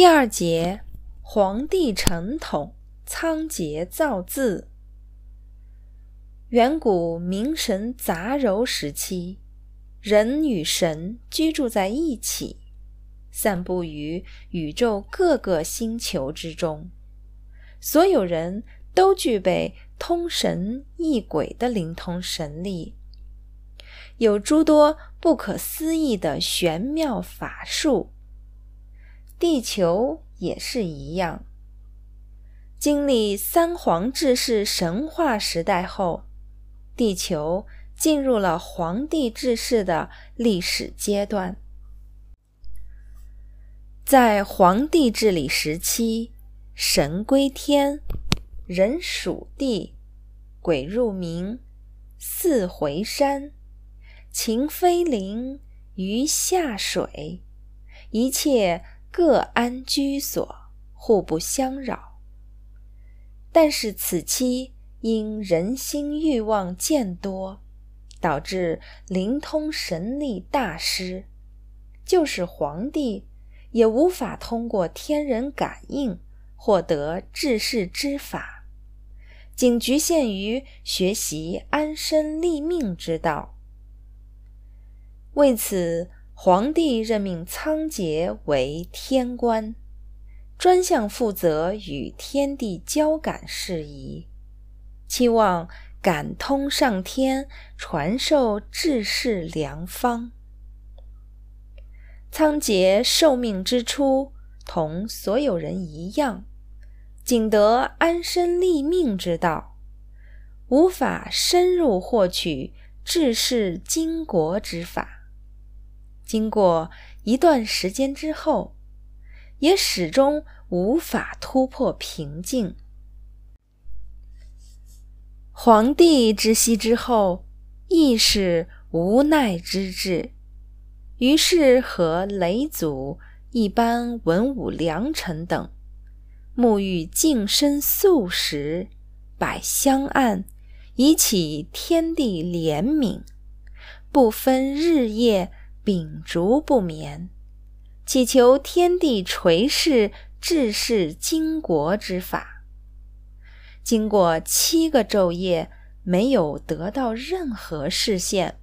第二节，黄帝成统，仓颉造字。远古冥神杂糅时期，人与神居住在一起，散布于宇宙各个星球之中。所有人都具备通神异鬼的灵通神力，有诸多不可思议的玄妙法术。地球也是一样，经历三皇治世神话时代后。地球进入了皇帝治世的历史阶段。在皇帝治理时期，神归天，人属地，鬼入冥，四回山，禽飞灵，鱼下水，一切各安居所，互不相扰。但是此期。因人心欲望渐多，导致灵通神力大失，就是皇帝也无法通过天人感应获得治世之法，仅局限于学习安身立命之道。为此，皇帝任命仓颉为天官，专项负责与天地交感事宜。期望感通上天，传授治世良方。仓颉受命之初，同所有人一样，仅得安身立命之道，无法深入获取治世经国之法。经过一段时间之后，也始终无法突破瓶颈。皇帝知悉之后，亦是无奈之至，于是和雷祖一般文武良臣等，沐浴净身素食，摆香案，以启天地怜悯，不分日夜，秉烛不眠，祈求天地垂示治世经国之法。经过七个昼夜，没有得到任何实现。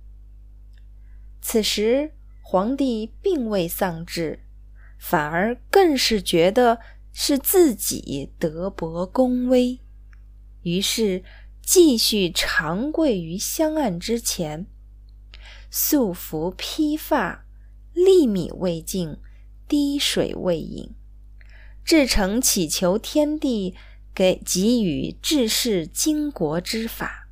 此时，皇帝并未丧志，反而更是觉得是自己德薄功微，于是继续长跪于香案之前，素服披发，粒米未进，滴水未饮，至诚祈求天地。给给予治世经国之法，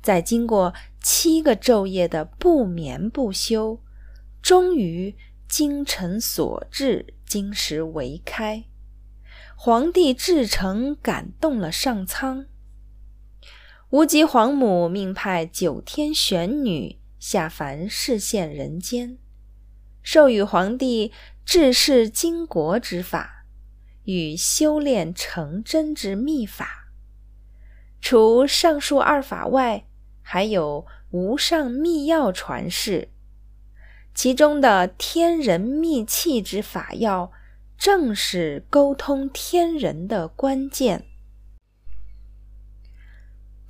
在经过七个昼夜的不眠不休，终于精诚所至，金石为开。皇帝至诚感动了上苍，无极皇母命派九天玄女下凡示现人间，授予皇帝治世经国之法。与修炼成真之秘法，除上述二法外，还有无上秘药传世。其中的天人秘器之法药，正是沟通天人的关键。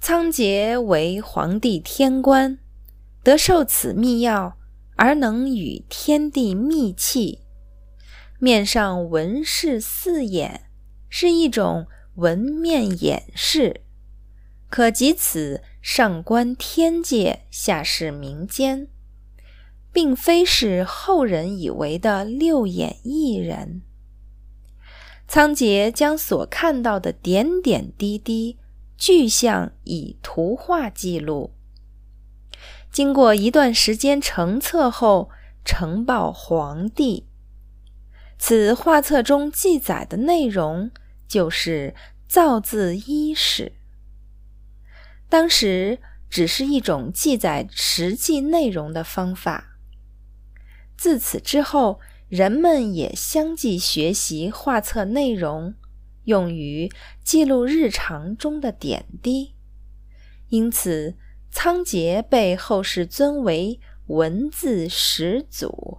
仓颉为皇帝天官，得受此秘药，而能与天地密契。面上纹饰四眼，是一种纹面掩饰，可及此上观天界，下视民间，并非是后人以为的六眼异人。仓颉将所看到的点点滴滴具象以图画记录，经过一段时间成册后，呈报皇帝。此画册中记载的内容就是造字伊始，当时只是一种记载实际内容的方法。自此之后，人们也相继学习画册内容，用于记录日常中的点滴。因此，仓颉被后世尊为文字始祖。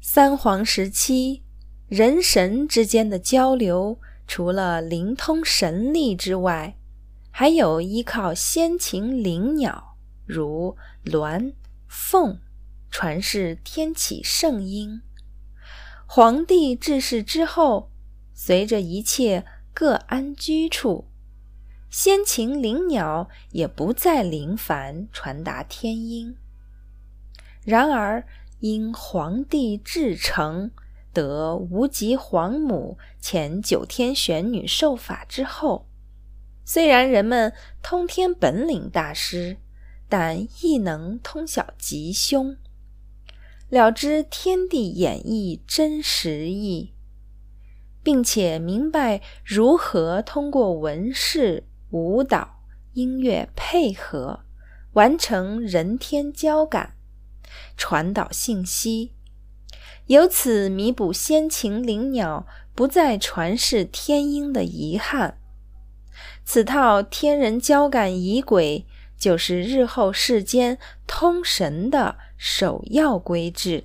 三皇时期，人神之间的交流，除了灵通神力之外，还有依靠先禽灵鸟，如鸾、凤，传世天启圣音。皇帝治世之后，随着一切各安居处，先秦灵鸟也不再临凡传达天音。然而，因皇帝至诚，得无极皇母前九天玄女授法之后，虽然人们通天本领大失，但亦能通晓吉凶，了知天地演绎真实意，并且明白如何通过文饰、舞蹈、音乐配合，完成人天交感。传导信息，由此弥补先秦灵鸟不再传世天音的遗憾。此套天人交感仪轨，就是日后世间通神的首要规制。